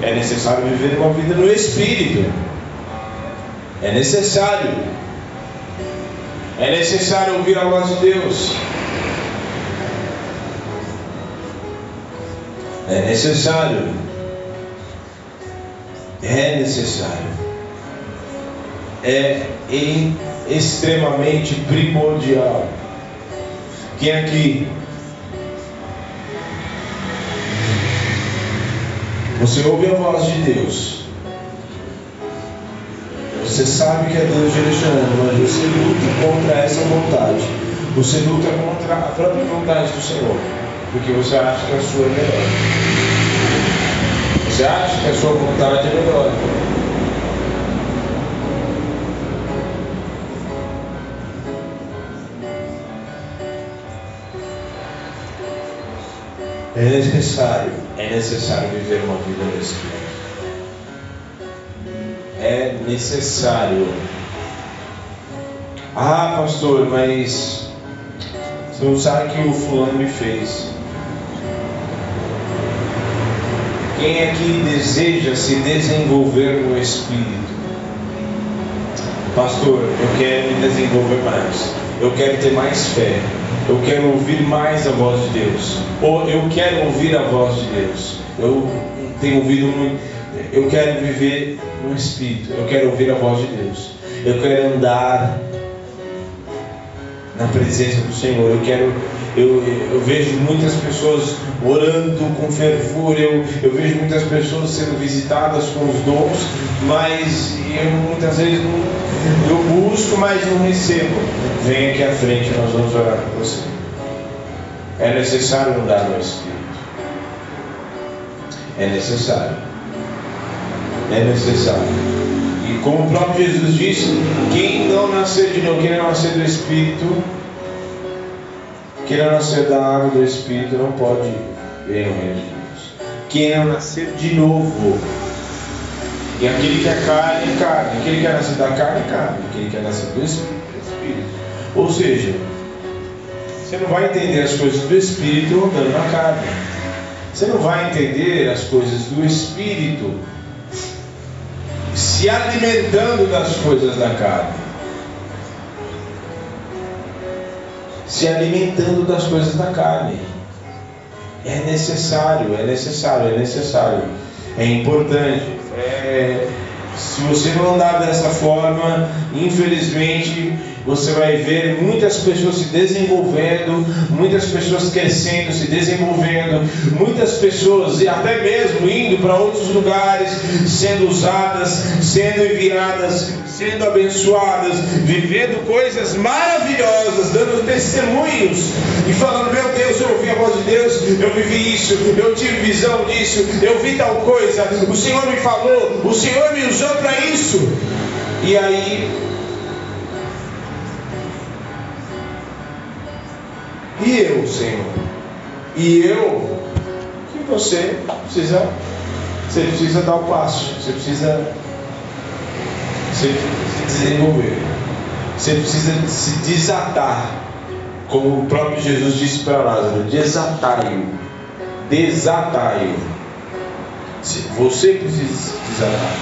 É necessário viver uma vida no Espírito. É necessário. É necessário ouvir a voz de Deus. É necessário. É necessário. É extremamente primordial. Quem aqui? Você ouve a voz de Deus. Você sabe que é Deus direcionando, mas você luta contra essa vontade. Você luta contra a própria vontade do Senhor. Porque você acha que a sua é melhor. Você acha que a sua vontade é melhor. É necessário, é necessário viver uma vida no Espírito. É necessário. Ah, pastor, mas você não sabe o que o fulano me fez. Quem aqui deseja se desenvolver no Espírito? Pastor, eu quero me desenvolver mais. Eu quero ter mais fé. Eu quero ouvir mais a voz de Deus. Ou eu quero ouvir a voz de Deus. Eu tenho ouvido muito. Eu quero viver no Espírito. Eu quero ouvir a voz de Deus. Eu quero andar na presença do Senhor. Eu quero eu, eu vejo muitas pessoas orando com fervor, eu, eu vejo muitas pessoas sendo visitadas com os dons, mas eu muitas vezes não, eu busco, mas não recebo. Vem aqui à frente, nós vamos orar por você. É necessário andar no Espírito. É necessário. É necessário. E como o próprio Jesus disse, quem não nascer de novo, quem não nascer do Espírito, quem não nascer da água do Espírito não pode ver o reino de Deus. Quem não nascer de novo. E aquele que é carne, é carne. Aquele que é nascido da carne, é carne. Aquele que é nascido do Espírito, é Espírito. Ou seja, você não vai entender as coisas do Espírito andando na carne. Você não vai entender as coisas do Espírito se alimentando das coisas da carne. Se alimentando das coisas da carne. É necessário, é necessário, é necessário. É importante. É, se você não andar dessa forma, infelizmente você vai ver muitas pessoas se desenvolvendo, muitas pessoas crescendo, se desenvolvendo, muitas pessoas e até mesmo indo para outros lugares, sendo usadas, sendo enviadas, sendo abençoadas, vivendo coisas maravilhosas, dando testemunhos e falando: Meu Deus, eu ouvi a voz de Deus, eu vivi isso, eu tive visão disso, eu vi tal coisa, o Senhor me falou, o Senhor me usou para isso. E aí E eu, Senhor? E eu? Que você precisa, você precisa dar o passo, você precisa se desenvolver, você precisa se desatar, como o próprio Jesus disse para Lázaro: desatai-o, desatai-o. Você precisa se desatar,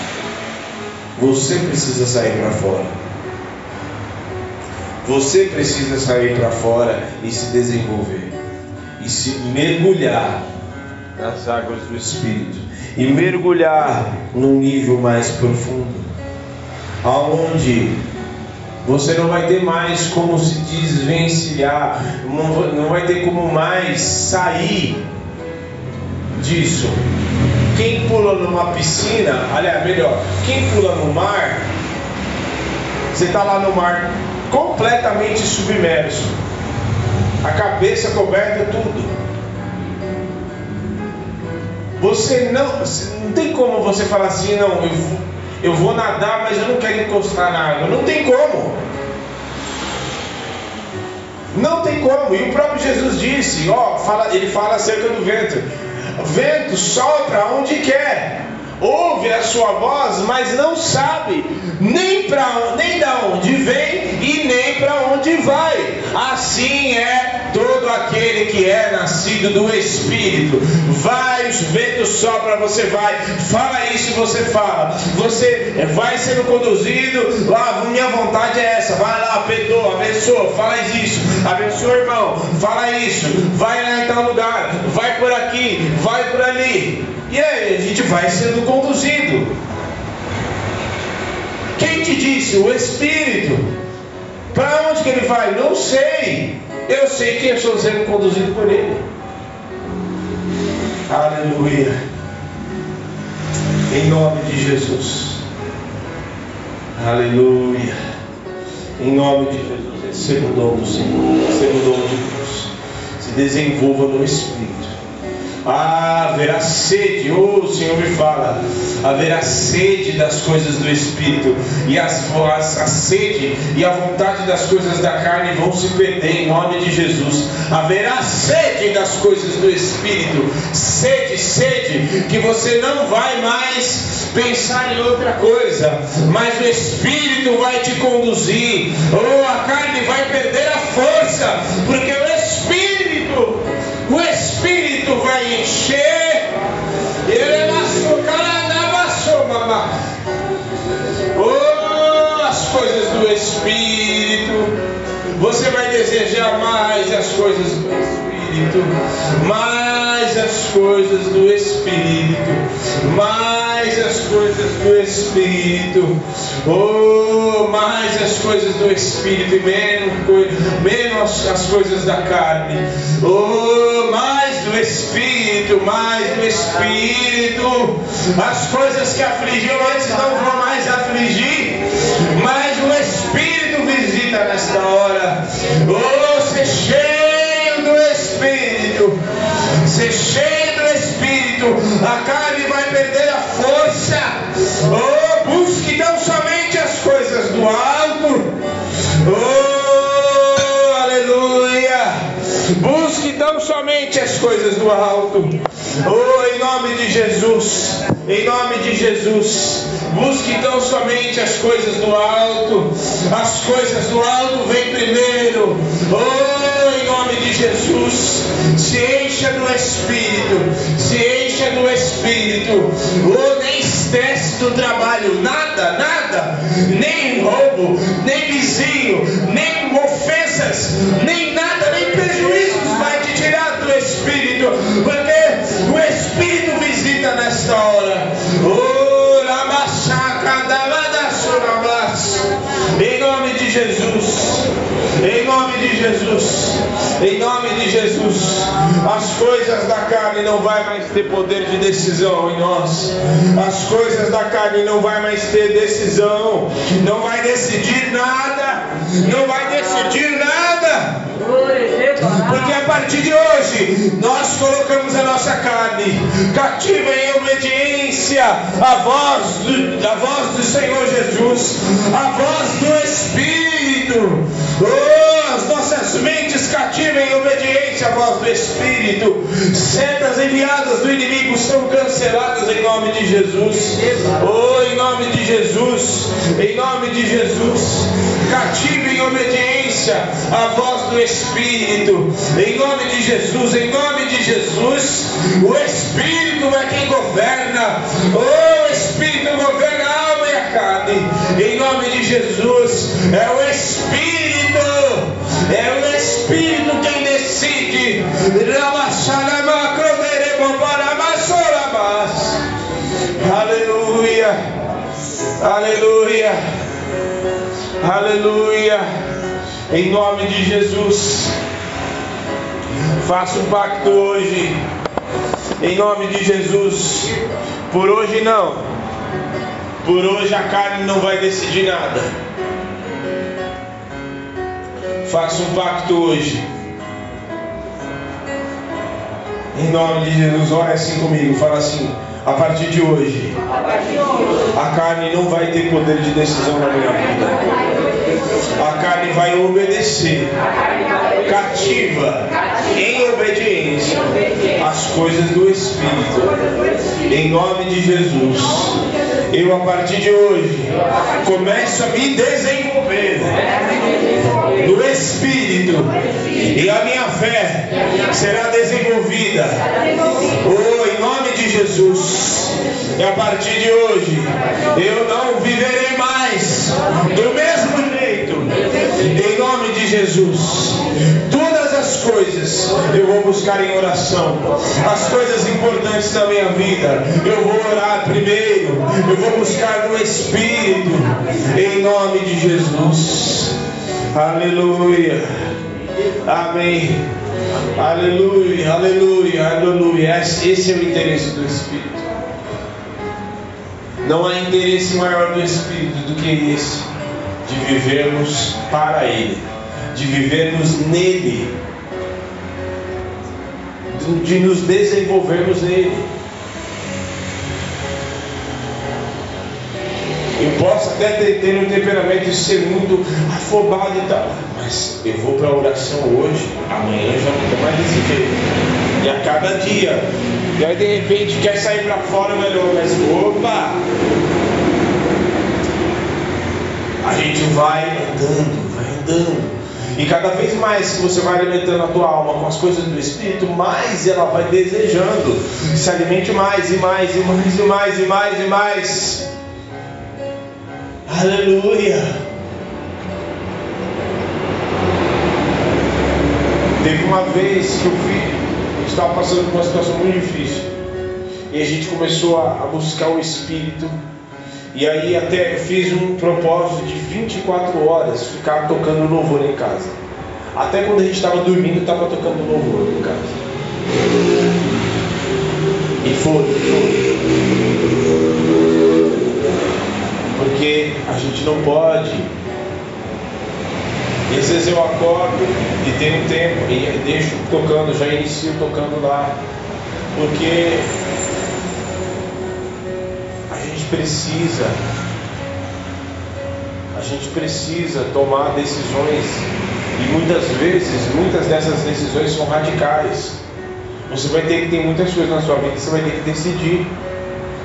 você precisa sair para fora. Você precisa sair para fora e se desenvolver. E se mergulhar nas águas do Espírito. E mergulhar num nível mais profundo, aonde você não vai ter mais como se desvencilhar, não vai ter como mais sair disso. Quem pula numa piscina, aliás, melhor, quem pula no mar, você está lá no mar completamente submerso, a cabeça coberta, tudo. Você não, não tem como você falar assim, não, eu, eu vou nadar, mas eu não quero encostar na água. Não tem como. Não tem como. E o próprio Jesus disse, ó, fala, ele fala acerca do vento. Vento sopra onde quer ouve a sua voz, mas não sabe nem para nem da onde vem e nem para onde vai. Assim é todo aquele que é nascido do Espírito. Vai, os ventos sopra, você vai. Fala isso, você fala. Você vai sendo conduzido. Lá, minha vontade é essa. Vai lá, perdoa, abençoa, fala isso. Abençoa, irmão. Fala isso. Vai lá em tal lugar. Vai por aqui, vai por ali. E aí a gente vai sendo conduzido. Quem te disse? O Espírito. Para onde que ele vai? Não sei. Eu sei que eu estou sendo conduzido por ele. Aleluia. Em nome de Jesus. Aleluia. Em nome de Jesus. Receba o dom do Senhor. Receba o dom de Deus. Se desenvolva no Espírito. Ah, haverá sede, oh, o Senhor me fala, haverá sede das coisas do Espírito, e as, as, a sede e a vontade das coisas da carne vão se perder em nome de Jesus. Haverá sede das coisas do Espírito, sede, sede, que você não vai mais pensar em outra coisa, mas o Espírito vai te conduzir, ou oh, a carne vai perder a força, porque o Espírito Você vai desejar mais as coisas do Espírito, mais as coisas do Espírito, mais as coisas do Espírito, oh, mais as coisas do Espírito e menos, menos as coisas da carne, oh, mais do Espírito, mais do Espírito, as coisas que afligiam antes não vão mais afligir, mais o Espírito visita nesta hora, oh, ser cheio do Espírito, ser cheio do Espírito, a carne vai perder a força, oh, busque tão somente as coisas do alto, oh, aleluia. Busque tão somente as coisas do alto. (laughs) Oh, em nome de Jesus. Em nome de Jesus. Busque tão somente as coisas do alto. As coisas do alto vêm primeiro. Oh, em nome de Jesus. Se encha do Espírito. Se encha do Espírito. Oh, nem estresse do trabalho. Nada, nada. Nem roubo, nem vizinho, nem ofensas, nem nada, nem prejuízos Espírito. Porque o Espírito visita nesta hora. Oh, em nome de Jesus. Em nome de Jesus. Em nome de Jesus. As coisas da carne não vai mais ter poder de decisão em nós. As coisas da carne não vai mais ter decisão. Não vai decidir nada. Não vai decidir nada. Porque a partir de hoje nós colocamos a nossa carne cativa em obediência à voz do, à voz do Senhor Jesus, à voz do Espírito. Oh, as nossas mentes cativas em obediência à voz do Espírito. Setas enviadas do inimigo são canceladas em nome de Jesus. Oh, em nome de Jesus. Em nome de Jesus. Cativa em obediência à voz do Espírito. Em nome de Jesus. Em nome de Jesus. O Espírito é quem governa. Oh, o Espírito governa a alma e a carne. Em nome de Jesus. É o Espírito. É o Espírito quem decide. Aleluia. Aleluia. Aleluia. Em nome de Jesus. Faça um pacto hoje. Em nome de Jesus. Por hoje não. Por hoje a carne não vai decidir nada. Faça um pacto hoje. Em nome de Jesus, ora assim comigo, fala assim, a partir de hoje, a carne não vai ter poder de decisão na minha vida. A carne vai obedecer, cativa, em obediência, as coisas do Espírito. Em nome de Jesus, eu a partir de hoje começo a me desenvolver no Espírito e a minha fé será desenvolvida. Oh, em nome de Jesus. E a partir de hoje, eu não viverei eu vou buscar em oração. As coisas importantes da minha vida, eu vou orar primeiro. Eu vou buscar no Espírito. Em nome de Jesus. Aleluia. Amém. Aleluia, aleluia, aleluia. Esse é o interesse do Espírito. Não há interesse maior do Espírito do que esse, de vivermos para Ele, de vivermos nele, de nos desenvolvermos nele. Eu posso até ter, ter um temperamento de ser muito afobado e tal, mas eu vou para a oração hoje, amanhã já não estou mais desse jeito. E a cada dia. E aí de repente quer sair para fora melhor, mas opa! A gente vai andando, vai andando. E cada vez mais que você vai alimentando a tua alma com as coisas do Espírito, mais ela vai desejando que se alimente mais e mais e mais e mais e mais e mais. Aleluia. Teve uma vez que eu vi, estava passando por uma situação muito difícil. E a gente começou a, a buscar o Espírito. E aí até eu fiz um propósito de 24 horas ficar tocando louvor em casa. Até quando a gente estava dormindo, estava tocando louvor em casa. E foi, foi porque a gente não pode. E às vezes eu acordo e tenho tempo e deixo tocando, já inicio tocando lá, porque precisa, a gente precisa tomar decisões e muitas vezes, muitas dessas decisões são radicais. Você vai ter que ter muitas coisas na sua vida, você vai ter que decidir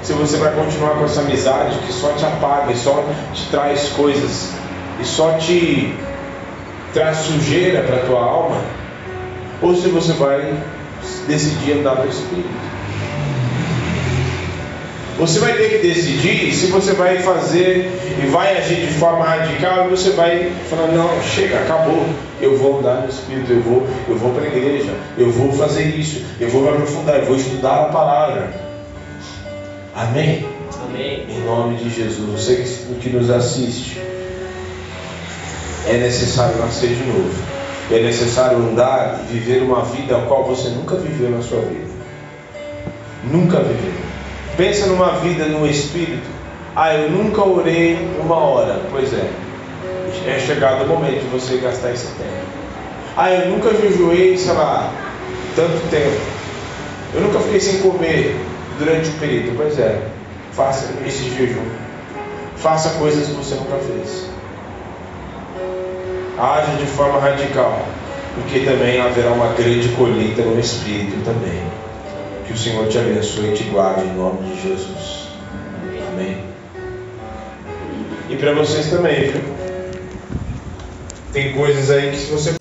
se você vai continuar com essa amizade que só te apaga e só te traz coisas e só te traz sujeira para a tua alma, ou se você vai decidir andar no Espírito. Você vai ter que decidir se você vai fazer e vai agir de forma radical e você vai falar, não, chega, acabou, eu vou andar no Espírito, eu vou, eu vou para a igreja, eu vou fazer isso, eu vou me aprofundar, eu vou estudar a palavra. Amém? Amém. Em nome de Jesus. Você que nos assiste, é necessário nascer de novo. É necessário andar e viver uma vida a qual você nunca viveu na sua vida. Nunca viveu. Pensa numa vida no Espírito. Ah, eu nunca orei uma hora. Pois é. É chegado o momento de você gastar esse tempo. Ah, eu nunca jejuei, sei lá, tanto tempo. Eu nunca fiquei sem comer durante o período. Pois é, faça esse jejum. Faça coisas que você nunca fez. Haja de forma radical, porque também haverá uma grande colheita no Espírito também. Que o Senhor te abençoe e te guarde em nome de Jesus. Amém. E para vocês também, viu? Tem coisas aí que se você